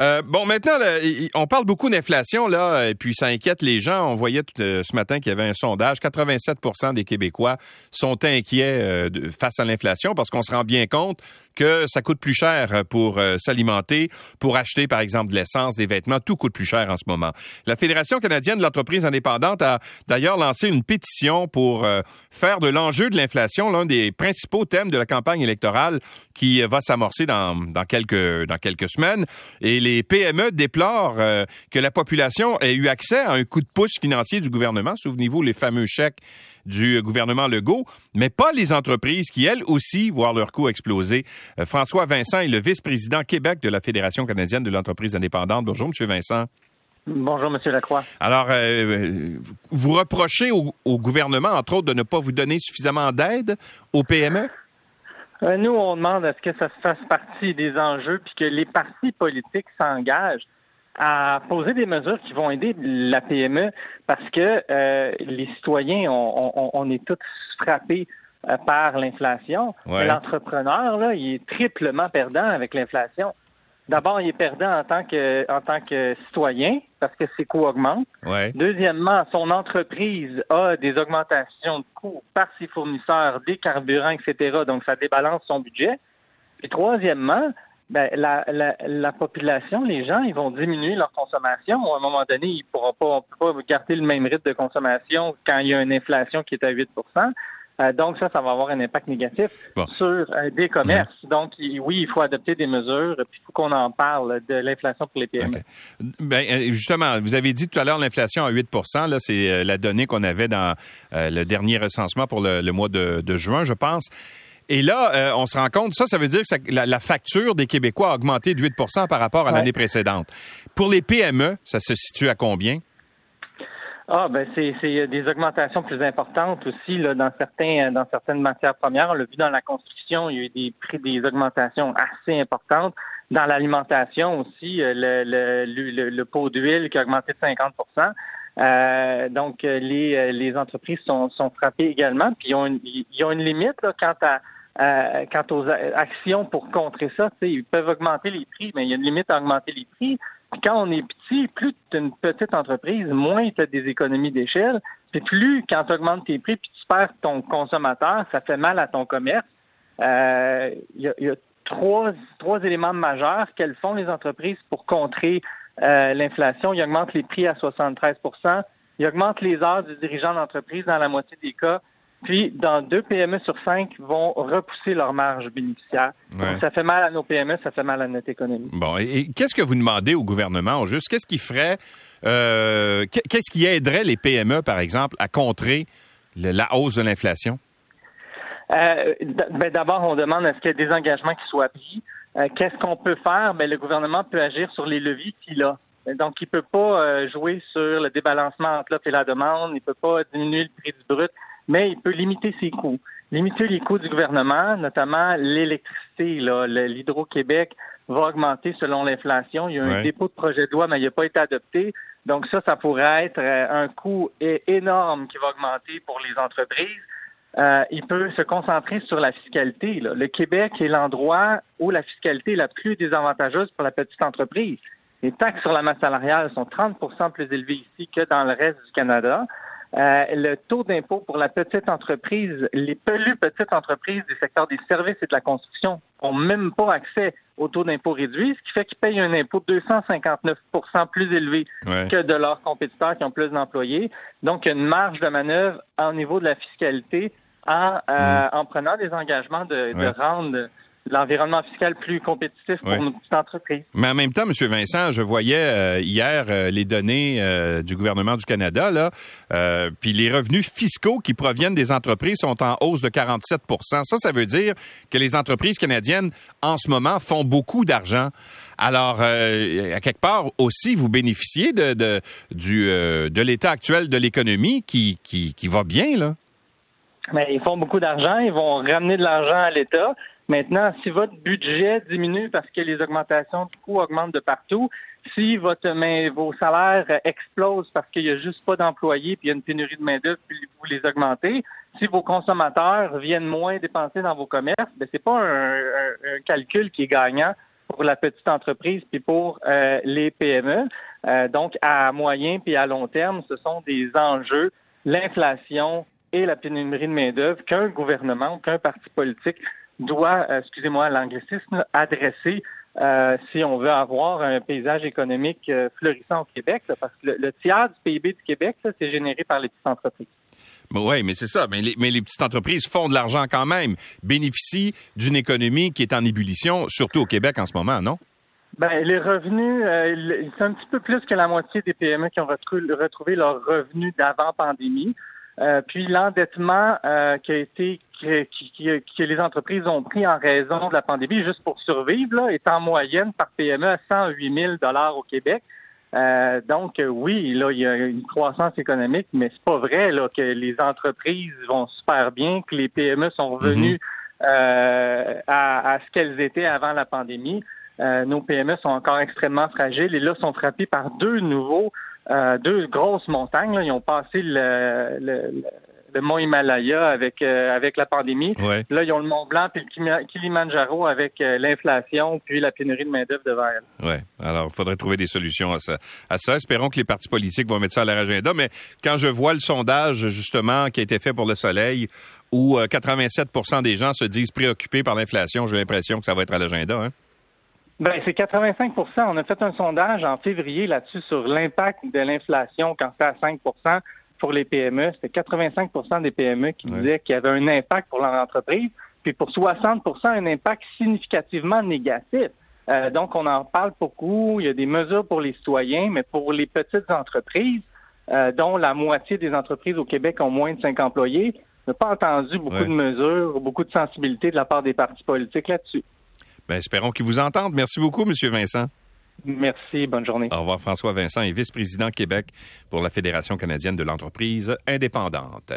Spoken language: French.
Euh, bon, maintenant, on parle beaucoup d'inflation, là, et puis ça inquiète les gens. On voyait euh, ce matin qu'il y avait un sondage. 87% des Québécois sont inquiets euh, face à l'inflation parce qu'on se rend bien compte que ça coûte plus cher pour s'alimenter, pour acheter, par exemple, de l'essence, des vêtements. Tout coûte plus cher en ce moment. La Fédération canadienne de l'entreprise indépendante a d'ailleurs lancé une pétition pour faire de l'enjeu de l'inflation l'un des principaux thèmes de la campagne électorale qui va s'amorcer dans, quelques, semaines. Les PME déplorent euh, que la population ait eu accès à un coup de pouce financier du gouvernement. Souvenez-vous les fameux chèques du gouvernement Legault, mais pas les entreprises qui, elles aussi, voient leur coût exploser. Euh, François Vincent est le vice-président Québec de la Fédération canadienne de l'entreprise indépendante. Bonjour, Monsieur Vincent. Bonjour, Monsieur Lacroix. Alors, euh, vous reprochez au, au, gouvernement, entre autres, de ne pas vous donner suffisamment d'aide aux PME? Euh, nous, on demande à ce que ça se fasse partie des enjeux, puis que les partis politiques s'engagent à poser des mesures qui vont aider la PME, parce que euh, les citoyens, on, est tous frappés euh, par l'inflation. L'entrepreneur, là, il est triplement perdant avec l'inflation. D'abord, il est perdant en tant que en tant que citoyen parce que ses coûts augmentent. Deuxièmement, son entreprise a des augmentations de coûts par ses fournisseurs, des carburants, etc. Donc, ça débalance son budget. Et troisièmement, ben, la, la, la, population, les gens, ils vont diminuer leur consommation. À un moment donné, ils ne pourront pas, on peut pas garder le même rythme de consommation quand il y a une inflation qui est à 8 euh, donc ça, ça va avoir un impact négatif sur euh, des commerces. Donc oui, il faut adopter des mesures, puis il faut qu'on en parle de l'inflation pour les PME. Ben, euh, justement, vous avez dit tout à l'heure l'inflation à 8 là, c'est la donnée qu'on avait dans le dernier recensement pour le, mois de, juin, je pense. Et là, on se rend compte, ça, ça veut dire que la, facture des Québécois a augmenté de 8% par rapport à l'année précédente. Pour les PME, ça se situe à combien? Ah, ben c'est des augmentations plus importantes aussi là, dans certains dans certaines matières premières. On l'a vu dans la construction, il y a eu des prix des augmentations assez importantes. Dans l'alimentation aussi, euh, le, le, le, pot d'huile qui a augmenté de 50% euh, donc euh, les, les entreprises sont, sont frappées également. Puis ils ont une, ils ont une limite là, quant à euh, quant aux actions pour contrer ça, ils peuvent augmenter les prix, mais il y a une limite à augmenter les prix quand on est petit, plus tu une petite entreprise, moins tu as des économies d'échelle. Puis plus, quand tu augmentes tes prix, puis tu perds ton consommateur, ça fait mal à ton commerce. Il euh, y, a, trois, trois éléments majeurs qu'elles font les entreprises pour contrer euh, l'inflation? Ils augmentent les prix à 73% Ils augmentent les heures du dirigeant d'entreprise dans la moitié des cas. Puis, dans deux PME sur cinq vont repousser leur marge bénéficiaire. Donc, ça fait mal à nos PME, ça fait mal à notre économie. Bon, et, qu'est-ce que vous demandez au gouvernement, juste? Qu'est-ce qui ferait, euh, qu'est-ce qui aiderait les PME, par exemple, à contrer la hausse de l'inflation? Euh, ben, D'abord, on demande à ce qu'il y ait des engagements qui soient pris. Euh, qu'est-ce qu'on peut faire? Ben, le gouvernement peut agir sur les leviers qu'il a. Donc, il peut pas jouer sur le débalancement entre l'offre et la demande. Il peut pas diminuer le prix du brut mais il peut limiter ses coûts. Limiter les coûts du gouvernement, notamment l'électricité. L'Hydro-Québec va augmenter selon l'inflation. Il y a un dépôt de projet de loi, mais il n'a pas été adopté. Donc ça, ça pourrait être euh, un coût énorme qui va augmenter pour les entreprises. Euh, il peut se concentrer sur la fiscalité. Le Québec est l'endroit où la fiscalité est la plus désavantageuse pour la petite entreprise. Les taxes sur la masse salariale sont 30% plus élevées ici que dans le reste du Canada. Euh, le taux d'impôt pour la petite entreprise, les plus petites entreprises du secteur des services et de la construction n'ont même pas accès au taux d'impôt réduit, ce qui fait qu'ils payent un impôt 259% plus élevé que de leurs compétiteurs qui ont plus d'employés. Donc, il y a une marge de manœuvre au niveau de la fiscalité en, euh, mm. prenant des engagements de, de rendre l'environnement fiscal plus compétitif pour nos petites entreprises. Mais en même temps, M. Vincent, je voyais euh, hier euh, les données euh, du gouvernement du Canada, là, puis les revenus fiscaux qui proviennent des entreprises sont en hausse de 47% Ça, ça veut dire que les entreprises canadiennes, en ce moment, font beaucoup d'argent. Alors, à quelque part aussi, vous bénéficiez de, de, du, de l'état actuel de l'économie qui, qui, qui va bien, là. Mais ils font beaucoup d'argent, ils vont ramener de l'argent à l'État. Maintenant, si votre budget diminue parce que les augmentations de coûts augmentent de partout, si votre vos salaires explosent parce qu'il n'y a juste pas d'employés puis il y a une pénurie de main-d'œuvre puis vous les augmentez, si vos consommateurs viennent moins dépenser dans vos commerces, ben c'est pas un, calcul qui est gagnant pour la petite entreprise puis pour euh, les PME. Euh, donc, à moyen puis à long terme, ce sont des enjeux, l'inflation et la pénurie de main-d'œuvre qu'un gouvernement, qu'un parti politique doit, euh, excusez-moi l'anglicisme, adresser si on veut avoir un paysage économique florissant au Québec, parce que le, tiers du PIB du Québec, c'est généré par les petites entreprises. Oui, mais c'est ça. Mais les, mais les, petites entreprises font de l'argent quand même, bénéficient d'une économie qui est en ébullition, surtout au Québec en ce moment, non? Ben, les revenus, euh, c'est un petit peu plus que la moitié des PME qui ont retrouvé, leurs revenus d'avant pandémie. Euh, puis l'endettement euh, qui a été que les entreprises ont pris en raison de la pandémie juste pour survivre là, est en moyenne par PME à 108 000 dollars au Québec. Euh, donc oui, là il y a une croissance économique, mais c'est pas vrai là que les entreprises vont super bien, que les PME sont revenues mhm. euh, à, ce qu'elles étaient avant la pandémie. Euh, nos PME sont encore extrêmement fragiles et là sont frappées par deux nouveaux, deux grosses montagnes. Là. Ils ont passé le, le le mont Himalaya avec euh, avec la pandémie. Là, ils ont le Mont Blanc puis le Kilimanjaro avec euh, l'inflation puis la pénurie de main d'œuvre devant elles. Oui. Alors, il faudrait trouver des solutions à ça. À ça, espérons que les partis politiques vont mettre ça à leur agenda. Mais quand je vois le sondage justement qui a été fait pour le Soleil, où 87% euh, des gens se disent préoccupés par l'inflation, j'ai l'impression que ça va être à l'agenda. Hein? Ben, c'est 85% On a fait un sondage en février là-dessus sur l'impact de l'inflation quand c'est à 5% pour les PME. C'était 85% des PME qui disaient qu'il y avait un impact pour leur entreprise, puis pour 60% un impact significativement négatif. Euh, donc, on en parle beaucoup. Il y a des mesures pour les citoyens, mais pour les petites entreprises, euh, dont la moitié des entreprises au Québec ont moins de 5 employés, on n'a pas entendu beaucoup de mesures, beaucoup de sensibilité de la part des partis politiques là-dessus. Ben, espérons qu'ils vous entendent. Merci beaucoup, M. Vincent. Merci, bonne journée. Au revoir, François Vincent est vice-président Québec pour la Fédération canadienne de l'entreprise indépendante.